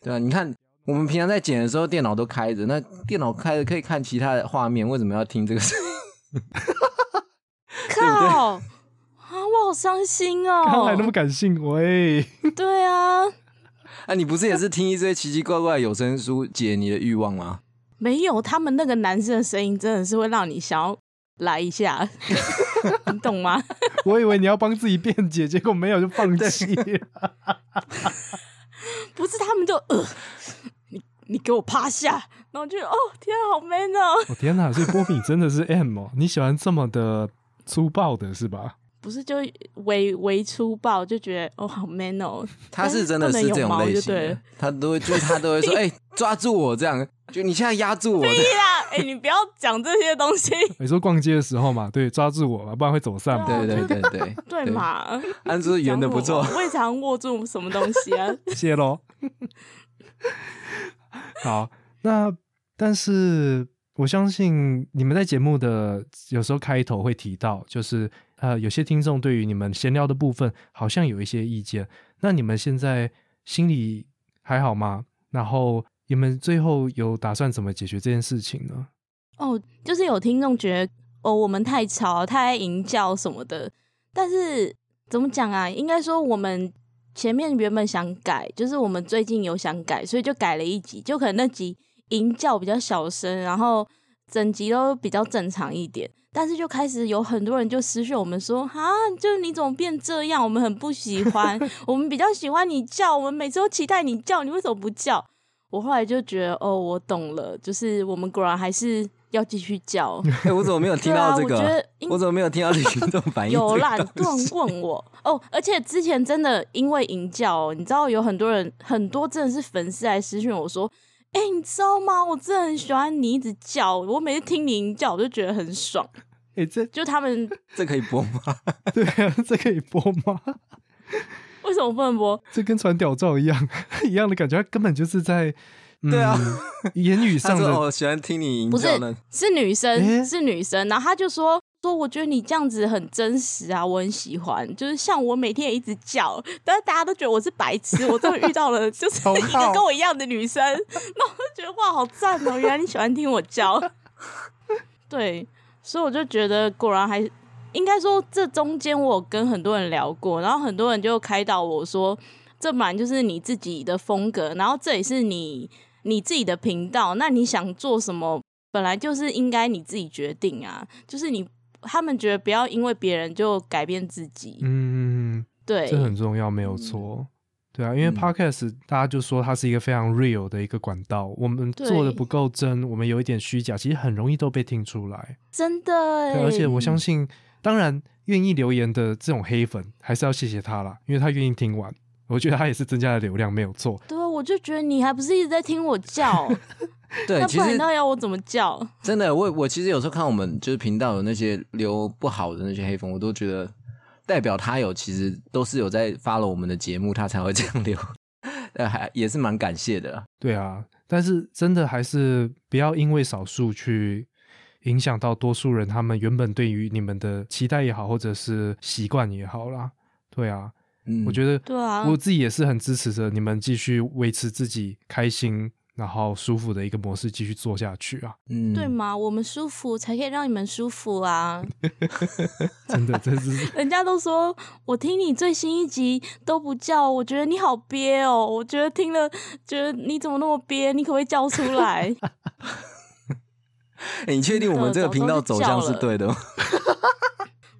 Speaker 1: 对啊，你看我们平常在剪的时候，电脑都开着，那电脑开着可以看其他的画面，为什么要听这个声音？(laughs)
Speaker 3: 靠！啊，我好伤心哦。
Speaker 2: 刚才那么感性，喂，
Speaker 3: 对啊，
Speaker 1: 啊，你不是也是听一些奇奇怪怪的有声书解你的欲望吗？
Speaker 3: 没有他们那个男生的声音，真的是会让你想要来一下，(laughs) 你懂吗？
Speaker 2: 我以为你要帮自己辩解，结果没有就放弃了。(laughs)
Speaker 3: 不是，他们就呃，你你给我趴下，然后就哦天啊，好 man 哦。
Speaker 2: 我、天哪！所以波比真的是 M 哦，你喜欢这么的粗暴的是吧？
Speaker 3: 不是就微微粗暴，就觉得哦好 man 哦。
Speaker 1: 他是真的是这种类型的，他都会就是他都会说，(laughs) 哎、抓住我这样，就你现在压住我，
Speaker 3: 对啦，哎、你不要讲这些东西，
Speaker 2: 你说逛街的时候嘛，对，抓住我嘛，不然会走散嘛。
Speaker 1: 对对对对
Speaker 3: 对？嘛？
Speaker 1: 安叔圆的不错
Speaker 3: 讲，什么我也常握住什么东西啊？
Speaker 2: 谢喽。(laughs) 好，那但是我相信你们在节目的有时候开头会提到，就是呃，有些听众对于你们闲聊的部分好像有一些意见。那你们现在心里还好吗？然后你们最后有打算怎么解决这件事情呢？
Speaker 3: 哦，就是有听众觉得哦，我们太吵、太爱吟叫什么的，但是怎么讲啊？应该说我们前面原本想改，就是我们最近有想改，所以就改了一集，就可能那集吟叫比较小声，然后整集都比较正常一点。但是就开始有很多人就私讯我们说，啊，就是你怎么变这样？我们很不喜欢，(laughs) 我们比较喜欢你叫，我们每次都期待你叫，你为什么不叫？我后来就觉得，哦，我懂了，就是我们果然还是要继续叫。(laughs)
Speaker 1: 哎、我怎么没有听到这个？
Speaker 3: 啊我觉得
Speaker 1: 我怎么没有听到群众反应？
Speaker 3: 有啦，很多人问我哦，而且之前真的因为营教、哦，你知道有很多人，很多真的是粉丝来私讯我说，哎、你知道吗？我真的很喜欢你一直叫，我每次听你叫，我就觉得很爽。(laughs)
Speaker 2: 哎、这
Speaker 3: 就他们 (laughs)
Speaker 1: 这可以播吗？(laughs)
Speaker 2: 对啊，这可以播吗？
Speaker 3: 为什么不能播？
Speaker 2: 这跟传屌照一样，一样的感觉，他根本就是在、嗯、
Speaker 1: 对啊，
Speaker 2: 言语上的
Speaker 1: 我喜欢听你吟
Speaker 3: 不是。是女生，
Speaker 2: 诶
Speaker 3: 是女生，然后他就说说，我觉得你这样子很真实啊，我很喜欢。就是像我每天也一直叫，但是大家都觉得我是白痴，我终于遇到了就 (laughs) 是一个跟我一样的女生，那我就觉得哇，好赞哦！原来你喜欢听我叫，(laughs) 对，所以我就觉得果然还应该说这中间我有跟很多人聊过，然后很多人就开导我说，这本来就是你自己的风格，然后这也是你你自己的频道，那你想做什么，本来就是应该你自己决定啊，就是你他们觉得不要因为别人就改变自己，
Speaker 2: 嗯，
Speaker 3: 对，
Speaker 2: 这很重要，没有错。对啊，因为
Speaker 1: 嗯
Speaker 2: podcast 大家就说它是一个非常 real 的一个管道，我们做的不够真，我们有一点虚假，其实很容易都被听出来。
Speaker 3: 真的欸，
Speaker 2: 对，而且我相信，当然愿意留言的这种黑粉，还是要谢谢他啦，因为他愿意听完，我觉得他也是增加了流量，没有错。
Speaker 3: 我就觉得你还不是一直在听我叫，(laughs)
Speaker 1: 对，
Speaker 3: 那不然
Speaker 1: 其实
Speaker 3: 那要我怎么叫？
Speaker 1: 真的，我我其实有时候看我们就是频道有那些留不好的那些黑粉，我都觉得代表他有其实都是有在发了我们的节目，他才会这样留。(laughs) 呃，还也是蛮感谢的啦。
Speaker 2: 对啊，但是真的还是不要因为少数去影响到多数人，他们原本对于你们的期待也好，或者是习惯也好啦。对啊，
Speaker 1: 嗯，
Speaker 2: 我觉得
Speaker 3: 对啊
Speaker 2: 我自己也是很支持着你们继续维持自己开心然后舒服的一个模式继续做下去啊！
Speaker 1: 嗯，
Speaker 3: 对吗？我们舒服才可以让你们舒服啊！(laughs) (laughs)
Speaker 2: 真的，真是
Speaker 3: 人家都说我听你最新一集都不叫，我觉得你好憋哦。我觉得听了，觉得你怎么那么憋？你可不可以叫出来？(laughs)
Speaker 1: 哎你确定我们这个频道走向是对的吗？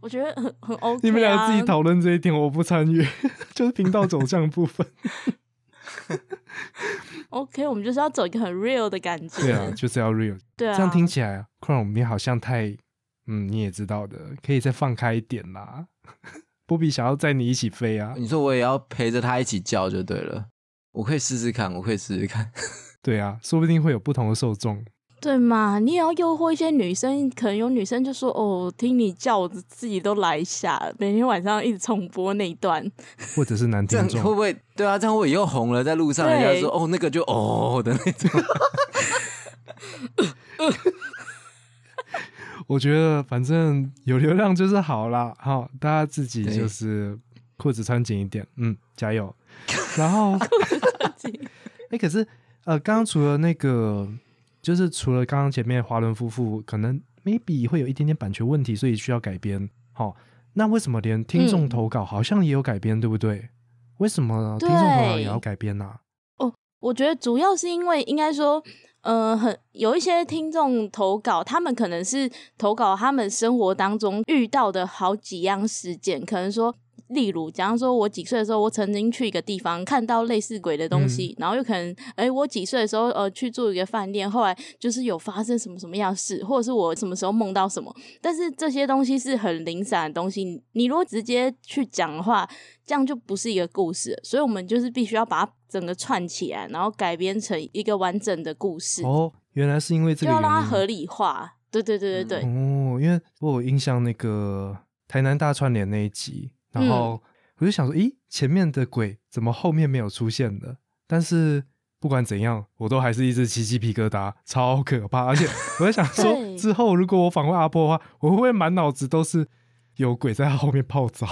Speaker 3: 我觉得很很 OK 啊。
Speaker 2: 你们俩自己讨论这一点，我不参与，(laughs) 就是频道走向部分。(laughs)
Speaker 3: OK，我们就是要走一个很 real 的感觉。
Speaker 2: 对啊，就是要 real。(laughs)
Speaker 3: 对啊，
Speaker 2: 这样听起来，Chrome 你好像太……嗯，你也知道的，可以再放开一点啦。波比想要载你一起飞啊！
Speaker 1: 你说我也要陪着他一起叫就对了，我可以试试看，我可以试试看。
Speaker 2: 对啊，说不定会有不同的受众。
Speaker 3: 对嘛？你也要诱惑一些女生，可能有女生就说：“哦，听你叫，我自己都来一下。”每天晚上一直重播那一段。(laughs)
Speaker 2: 或者是男
Speaker 1: 这
Speaker 2: 听众，
Speaker 1: 样会不会？对啊，这样会不会以后红了，在路上人家
Speaker 3: 对
Speaker 1: 说哦，那个就哦的那种。(laughs)
Speaker 2: 我觉得反正有流量就是好啦。好，大家自己就是裤子穿紧一点，嗯，加油。然后，(laughs) 哎、可是呃，刚刚除了那个，就是除了刚刚前面华伦夫妇可能 maybe 会有一点点版权问题，所以需要改编。好、那为什么连听众
Speaker 3: 嗯
Speaker 2: 投稿好像也有改编，对不对？为什么听众投稿也要改编呢、
Speaker 3: 我觉得主要是因为应该说，呃，很有一些听众投稿，他们可能是投稿他们生活当中遇到的好几样事件，可能说。例如，假如说我几岁的时候，我曾经去一个地方看到类似鬼的东西，然后又可能，哎、我几岁的时候，呃，去住一个饭店，后来就是有发生什么什么样的事，或者是我什么时候梦到什么，但是这些东西是很零散的东西，你如果直接去讲的话，这样就不是一个故事，所以我们就是必须要把它整个串起来，然后改编成一个完整的故事，
Speaker 2: 哦，原来是因为这个。
Speaker 3: 要让它合理化。对对对对对，
Speaker 2: 哦，因为我有印象那个台南大串联那一集，然后我就想说，咦，前面的鬼怎么后面没有出现的？但是不管怎样，我都还是一直起鸡皮疙瘩，超可怕。而且我在想 (laughs) 说，之后如果我访问阿波的话，我会不会满脑子都是有鬼在他后面泡澡？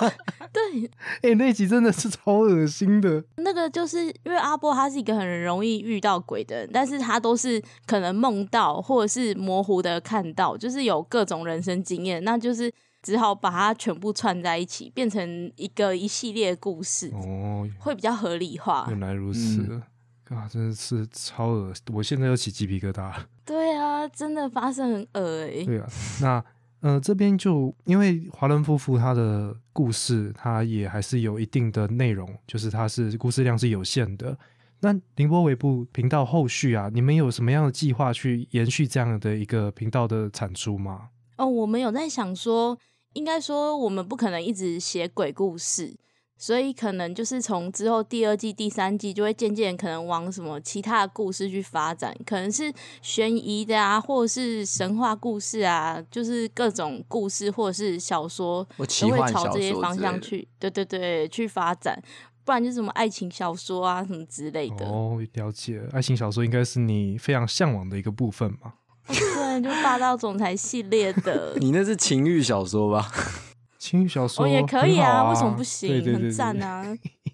Speaker 2: (laughs)
Speaker 3: 对，(laughs)
Speaker 2: 哎、那一集真的是超恶心的。
Speaker 3: 那个就是因为阿波他是一个很容易遇到鬼的人，但是他都是可能梦到或者是模糊的看到，就是有各种人生经验，那就是只好把它全部串在一起，变成一个一系列故事，
Speaker 2: 哦，
Speaker 3: 会比较合理化。
Speaker 2: 原来如此。
Speaker 1: 嗯
Speaker 2: 啊，真的是超恶我现在又起鸡皮疙瘩了。
Speaker 3: 对啊，真的发生很恶哎、
Speaker 2: 对啊，那呃这边就因为华伦夫妇他的故事，他也还是有一定的内容，就是它是故事量是有限的。那宁波微步频道后续啊，你们有什么样的计划去延续这样的一个频道的产出吗？
Speaker 3: 哦，我们有在想说，应该说我们不可能一直写鬼故事，所以可能就是从之后第二季、第三季就会渐渐可能往什么其他的故事去发展，可能是悬疑的啊，或者是神话故事啊，就是各种故事或者是小说都会朝这些方向去，对对对，去发展。不然就是什么爱情小说啊什么之类的，
Speaker 2: 哦，了解，爱情小说应该是你非常向往的一个部分嘛。(laughs)
Speaker 3: 对，就霸道总裁系列的。(laughs)
Speaker 1: 你那是情欲小说吧？(laughs)
Speaker 2: 情欲小说
Speaker 3: 哦，也可以啊，为什么不行？
Speaker 2: 对对对
Speaker 3: 很赞
Speaker 2: 对
Speaker 3: 啊！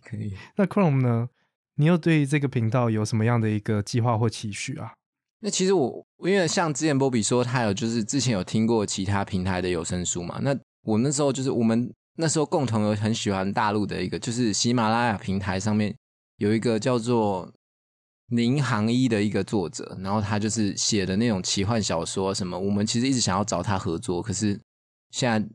Speaker 1: 可以。
Speaker 2: 那 Chrome 呢？你又对这个频道有什么样的一个计划或期许啊？
Speaker 1: 那其实我因为像之前波比说，他有就是之前有听过其他平台的有声书嘛。那我那时候就是我们那时候共同有很喜欢大陆的一个，就是喜马拉雅平台上面有一个叫做林航一的一个作者，然后他就是写的那种奇幻小说什么。我们其实一直想要找他合作，可是现在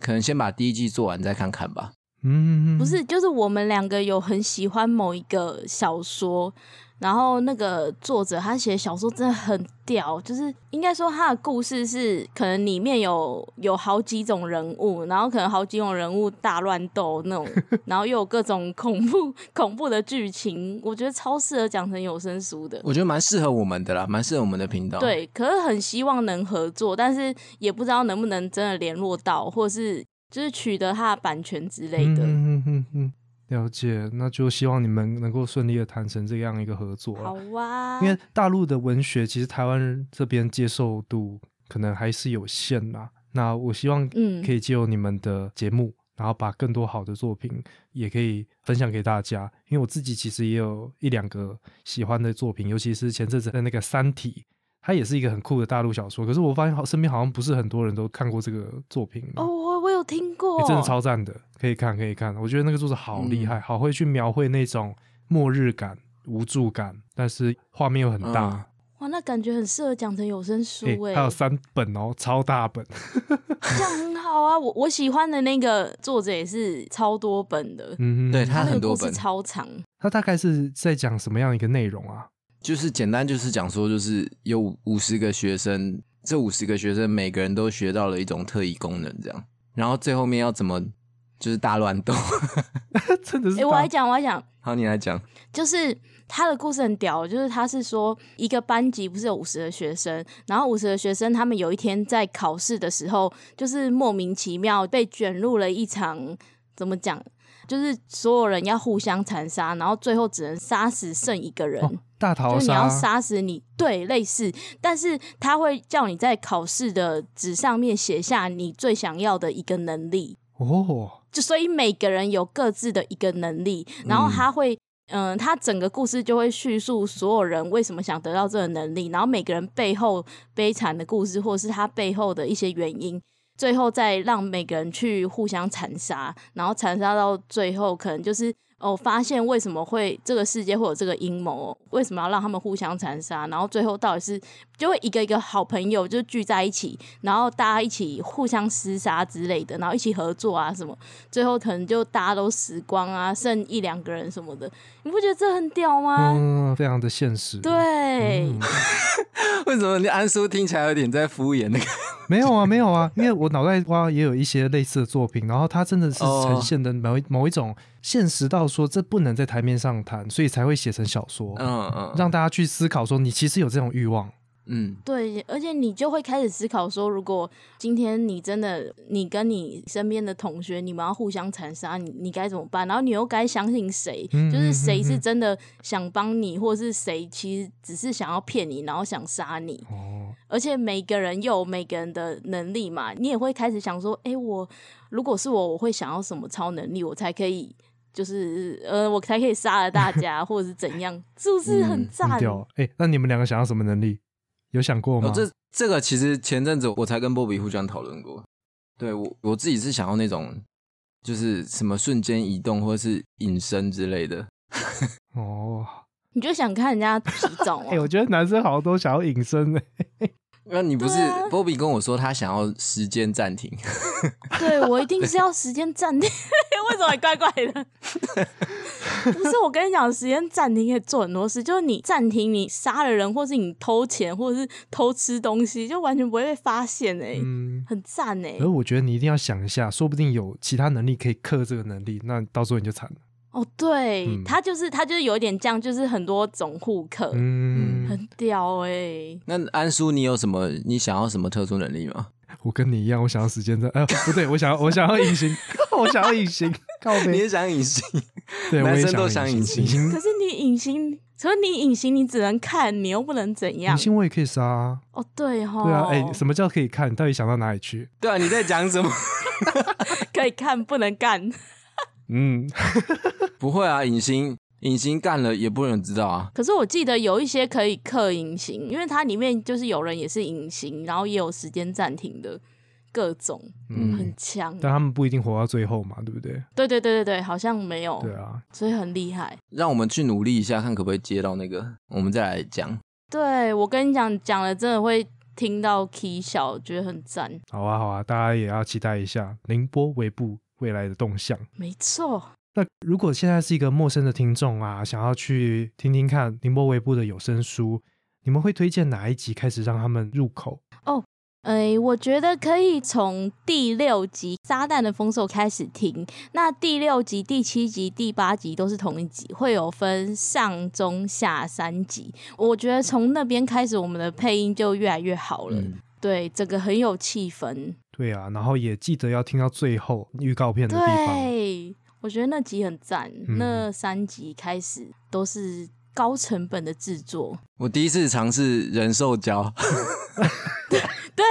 Speaker 1: 可能先把第一季做完再看看吧。
Speaker 2: 嗯，
Speaker 3: 不是，就是我们两个有很喜欢某一个小说，然后那个作者他写小说真的很屌，就是应该说他的故事是可能里面有有好几种人物，然后可能好几种人物大乱斗那种，(laughs) 然后又有各种恐怖 (laughs) 恐怖的剧情，我觉得超适合讲成有声书的。
Speaker 1: 我觉得蛮适合我们的啦，蛮适合我们的频道。，
Speaker 3: 对，可是很希望能合作，但是也不知道能不能真的联络到，或者是就是取得他的版权之类的。
Speaker 2: 嗯嗯嗯嗯，了解，那就希望你们能够顺利的谈成这样一个合作
Speaker 3: 好
Speaker 2: 哇。
Speaker 3: 啊，
Speaker 2: 因为大陆的文学，其实台湾人这边接受度可能还是有限啦。那我希望
Speaker 3: 嗯
Speaker 2: 可以借由你们的节目，然后把更多好的作品也可以分享给大家。因为我自己其实也有一两个喜欢的作品，尤其是前阵子的那个《三体》，它也是一个很酷的大陆小说。可是我发现好身边好像不是很多人都看过这个作品
Speaker 3: 哦，我我有听过，
Speaker 2: 欸真的超赞的，可以看可以看。我觉得那个作者好厉害，好会去描绘那种末日感、无助感，但是画面又很大。
Speaker 1: 嗯
Speaker 3: 哇，那感觉很适合讲成有声书
Speaker 2: 诶
Speaker 3: 哎、
Speaker 2: 还有三本哦，超大本。(laughs)
Speaker 3: 这样很好啊。我我喜欢的那个作者也是超多本的，
Speaker 2: 嗯哼，
Speaker 1: 对他很多本，
Speaker 3: 超长。
Speaker 2: 他大概是在讲什么样一个内容啊？
Speaker 1: 就是简单就是讲说，就是有五十个学生，这五十个学生每个人都学到了一种特异功能，这样，然后最后面要怎么就是大乱斗？(laughs) (laughs)
Speaker 2: 真的是
Speaker 3: 哎、我来讲，我来讲，
Speaker 1: 好，你来讲。
Speaker 3: 就是他的故事很屌，就是他是说一个班级不是有五十个学生，然后五十个学生他们有一天在考试的时候，就是莫名其妙被卷入了一场怎么讲，就是所有人要互相残杀，然后最后只能杀死剩一个人。
Speaker 2: 哦大逃
Speaker 3: 就是你要
Speaker 2: 杀，
Speaker 3: 杀死你，对，类似，但是他会叫你在考试的纸上面写下你最想要的一个能力，
Speaker 2: 哦，
Speaker 3: 就所以每个人有各自的一个能力，然后他会，嗯、他整个故事就会叙述所有人为什么想得到这个能力，然后每个人背后悲惨的故事，或者是他背后的一些原因。最后再让每个人去互相残杀，然后残杀到最后，可能就是哦，发现为什么会这个世界会有这个阴谋，为什么要让他们互相残杀，然后最后到底是就会一个一个好朋友就聚在一起，然后大家一起互相厮杀之类的，然后一起合作啊什么，最后可能就大家都死光啊，剩一两个人什么的，你不觉得这很屌吗？
Speaker 2: 嗯，非常的现实。
Speaker 3: 对，
Speaker 2: 嗯 (laughs)
Speaker 1: 为什么你安叔听起来有点在敷衍那个？(laughs)
Speaker 2: 没有啊，没有啊，因为我脑袋瓜也有一些类似的作品，然后它真的是
Speaker 1: 哦
Speaker 2: 呈现的某一、某一种现实到说这不能在台面上谈，所以才会写成小说，
Speaker 1: 嗯嗯
Speaker 2: 让大家去思考说你其实有这种欲望。
Speaker 1: 嗯，
Speaker 3: 对，而且你就会开始思考说，如果今天你真的你跟你身边的同学，你们要互相残杀，你你该怎么办？然后你又该相信谁？
Speaker 2: 嗯
Speaker 3: 就是谁是真的想帮你，或是谁其实只是想要骗你，然后想杀你？
Speaker 2: 哦，
Speaker 3: 而且每个人又有每个人的能力嘛，你也会开始想说，哎、我如果是我，我会想要什么超能力，我才可以。就是呃，我才可以杀了大家，或者是怎样，是不是很
Speaker 1: 嗯
Speaker 3: 赞？
Speaker 2: 很屌。哎、那你们两个想要什么能力？有想过吗？
Speaker 1: 哦，这这个其实前阵子我才跟波比互相讨论过。对我我自己是想要那种，就是什么瞬间移动或者是隐身之类的。(laughs)
Speaker 2: 哦，
Speaker 3: 你就想看人家皮种
Speaker 2: 哎、
Speaker 3: 哦、
Speaker 2: 我觉得男生好像都想要隐身呢、
Speaker 1: 那你不是
Speaker 3: 对啊
Speaker 1: 波比跟我说他想要时间暂停？(laughs)
Speaker 3: 对我一定是要时间暂停，(laughs) 为什么你怪怪的？(laughs) 不是我跟你讲，时间暂停可以做很多事，就是你暂停你杀了人，或是你偷钱，或者是偷吃东西，就完全不会被发现哎、
Speaker 2: 嗯，
Speaker 3: 很赞哎、
Speaker 2: 而我觉得你一定要想一下，说不定有其他能力可以克这个能力，那到时候你就惨了。
Speaker 3: 哦，对，
Speaker 2: 嗯
Speaker 3: 他就是他就是有点这样，就是很多种互克，
Speaker 2: 嗯，
Speaker 3: 很屌哎、
Speaker 1: 那安叔，你有什么你想要什么特殊能力吗？
Speaker 2: 我跟你一样，我想要时间在，哎、不对，我想要我想要隐形，(laughs) 我想要隐形，靠背，
Speaker 1: 你也想隐形？
Speaker 2: 对，我也
Speaker 1: 男生都
Speaker 2: 想
Speaker 1: 想隐形
Speaker 2: 隐形
Speaker 3: 可是你隐形，可是你隐形，你只能看，你又不能怎样
Speaker 2: 隐。形我也可以杀啊，
Speaker 3: 哦，对哈，
Speaker 2: 对啊，哎、什么叫可以看？你到底想到哪里去？
Speaker 1: 对啊，你在讲什么？(laughs)
Speaker 3: 可以看不能干？
Speaker 2: 嗯，(laughs)
Speaker 1: 不会啊，隐形隐形干了也不能知道啊。
Speaker 3: 可是我记得有一些可以刻隐形，因为它里面就是有人也是隐形，然后也有时间暂停的各种，
Speaker 1: 嗯
Speaker 3: 很强。
Speaker 2: 但他们不一定活到最后嘛，对不对？
Speaker 3: 对对对对对，好像没有，
Speaker 2: 对啊，
Speaker 3: 所以很厉害。
Speaker 1: 让我们去努力一下，看可不可以接到那个，我们再来讲。
Speaker 3: 对我跟你讲，讲了真的会听到 K 小，觉得很赞。
Speaker 2: 好啊，好啊，大家也要期待一下宁波尾部未来的动向。
Speaker 3: 没错，
Speaker 2: 那如果现在是一个陌生的听众啊，想要去听听看宁波微步的有声书，你们会推荐哪一集开始让他们入口？
Speaker 3: 哦哎，我觉得可以从第六集《撒旦的丰收》开始听。那第六集、第七集、第八集都是同一集，会有分上、中、下三集。我觉得从那边开始，我们的配音就越来越好了。
Speaker 1: 嗯，
Speaker 3: 对，整个很有气氛。
Speaker 2: 对啊，然后也记得要听到最后预告片的地方。
Speaker 3: 对，我觉得那集很赞，
Speaker 2: 嗯
Speaker 3: 那三集开始都是高成本的制作。
Speaker 1: 我第一次尝试人兽交 (laughs) (laughs)
Speaker 3: 对，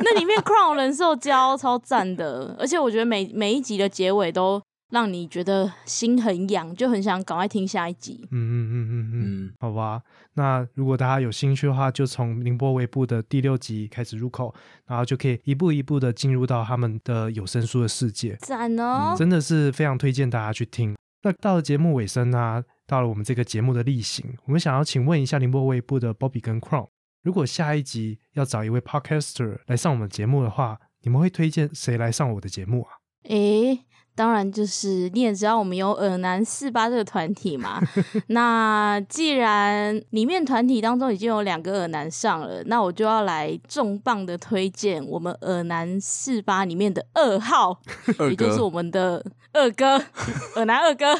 Speaker 3: 那里面 Crown 人兽交超赞的，而且我觉得每每一集的结尾都让你觉得心很痒，就很想赶快听下一集。
Speaker 2: 嗯嗯嗯嗯嗯，
Speaker 1: 嗯，
Speaker 2: 好吧。那如果大家有兴趣的话，就从宁波微步的第六集开始入口，然后就可以一步一步的进入到他们的有声书的世界。
Speaker 3: 赞哦！
Speaker 2: 真的是非常推荐大家去听。那到了节目尾声呢、到了我们这个节目的例行，我们想要请问一下宁波微部的 Bobby 跟 Crown，如果下一集要找一位 Podcaster 来上我们节目的话，你们会推荐谁来上我的节目啊？
Speaker 3: 诶，当然就是你也知道我们有耳男四八这个团体嘛。(laughs) 那既然里面团体当中已经有两个耳男上了，那我就要来重磅的推荐我们耳男四八里面的二号，(laughs)
Speaker 1: 二
Speaker 3: 也就是我
Speaker 1: 哥，
Speaker 3: 们的二哥，(laughs) 耳男二哥，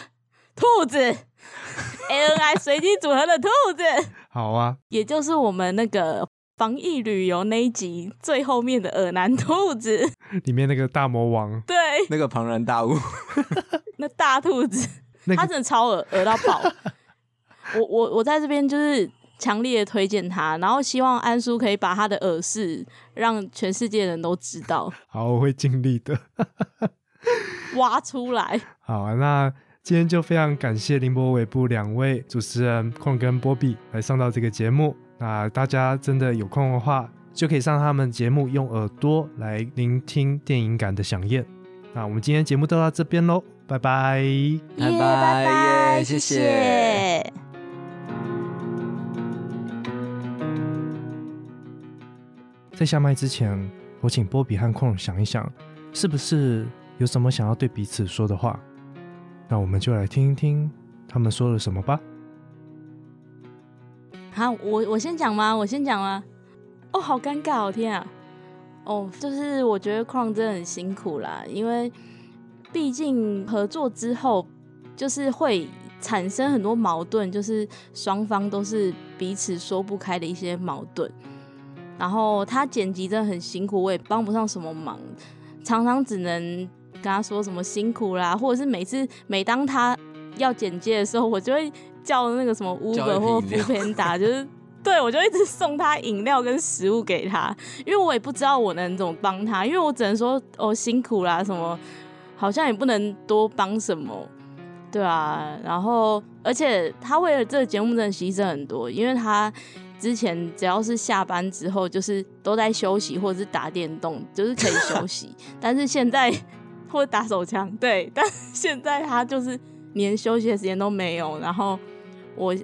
Speaker 3: 兔子，ANI 随机组合的兔子，
Speaker 2: 好啊，
Speaker 3: 也就是我们那个防疫旅游那一集最后面的耳男兔子，
Speaker 2: 里面那个大魔王，(laughs)
Speaker 3: 对，
Speaker 1: 那个庞然大物，(laughs)
Speaker 3: 那大兔子。
Speaker 2: 那个
Speaker 3: 他真的超恶恶到爆。我我我在这边就是强烈的推荐他，然后希望安叔可以把他的耳饰让全世界人都知道，
Speaker 2: 好，我会尽力的。(laughs)
Speaker 3: 挖出来。
Speaker 2: 好啊，那今天就非常感谢林博伟部两位主持人空跟波比来上到这个节目。那大家真的有空的话，就可以上他们节目，用耳朵来聆听电影感的响宴。那我们今天节目就到这边喽，拜拜。
Speaker 1: 拜拜
Speaker 3: 拜
Speaker 1: 耶谢
Speaker 3: 谢
Speaker 1: 谢
Speaker 2: 在下麦之前，我请波比和空想一想，是不是有什么想要对彼此说的话？那我们就来听一听他们说了什么吧。
Speaker 3: 好，我我先讲吗？我先讲吗？哦，好尴尬哦，天啊！哦，就是我觉得矿真的很辛苦啦，因为毕竟合作之后，就是会产生很多矛盾，就是双方都是彼此说不开的一些矛盾。然后他剪辑真的很辛苦，我也帮不上什么忙，常常只能跟他说什么辛苦啦，或者是每次每当他要剪接的时候，我就会叫那个什么
Speaker 1: 叫
Speaker 3: Uber 或 f o o Panda，(laughs) 就是对我就一直送他饮料跟食物给他，因为我也不知道我能怎么帮他，因为我只能说哦辛苦啦什么，好像也不能多帮什么。对啊，然后而且他为了这个节目真的牺牲很多，因为他之前只要是下班之后，就是都在休息或者是打电动，就是可以休息。(laughs) 但是现在或者打手枪，对，但现在他就是连休息的时间都没有。然后我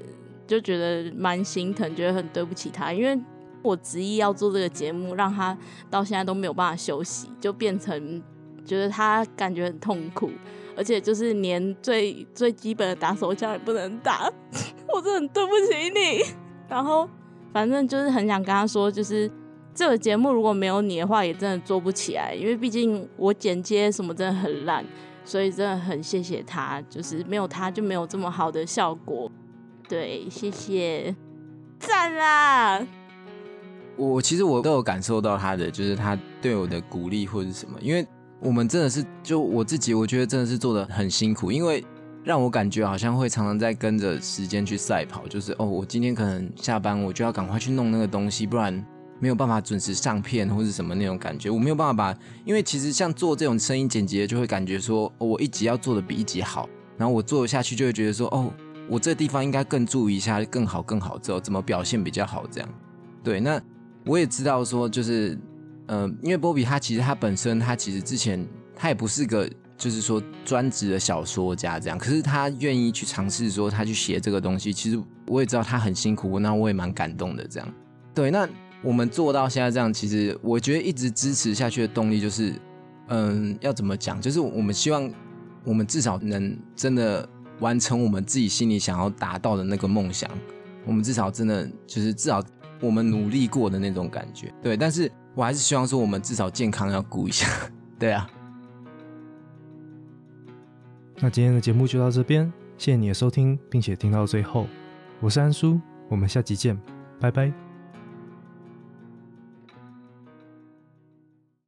Speaker 3: 就觉得蛮心疼，觉得很对不起他，因为我执意要做这个节目，让他到现在都没有办法休息，就变成觉得他感觉很痛苦。而且就是连最最基本的打手枪也不能打，(laughs) 我真的很对不起你。然后反正就是很想跟他说，就是这个节目如果没有你的话，也真的做不起来，因为毕竟我剪接什么真的很烂，所以真的很谢谢他，就是没有他就没有这么好的效果。对，谢谢，赞啦！
Speaker 1: 我其实我都有感受到他的，就是他对我的鼓励或者什么，因为我们真的是就我自己，我觉得真的是做的很辛苦，因为让我感觉好像会常常在跟着时间去赛跑，就是哦，我今天可能下班我就要赶快去弄那个东西，不然没有办法准时上片或是什么那种感觉，我没有办法把，因为其实像做这种声音剪辑，就会感觉说、哦我一集要做的比一集好，然后我做下去就会觉得说哦，我这地方应该更注意一下，更好更好之后怎么表现比较好这样。对，那我也知道说，就是，呃，因为波比他其实他本身他其实之前他也不是个就是说专职的小说家这样，可是他愿意去尝试说他去写这个东西，其实我也知道他很辛苦，那我也蛮感动的这样。对，那我们做到现在这样，其实我觉得一直支持下去的动力就是，嗯，要怎么讲，就是我们希望我们至少能真的完成我们自己心里想要达到的那个梦想。我们至少真的就是至少我们努力过的那种感觉，对。但是我还是希望说，我们至少健康要顾一下，(laughs) 对啊。
Speaker 2: 那今天的节目就到这边，谢谢你的收听，并且听到最后。我是安叔，我们下集见，拜拜。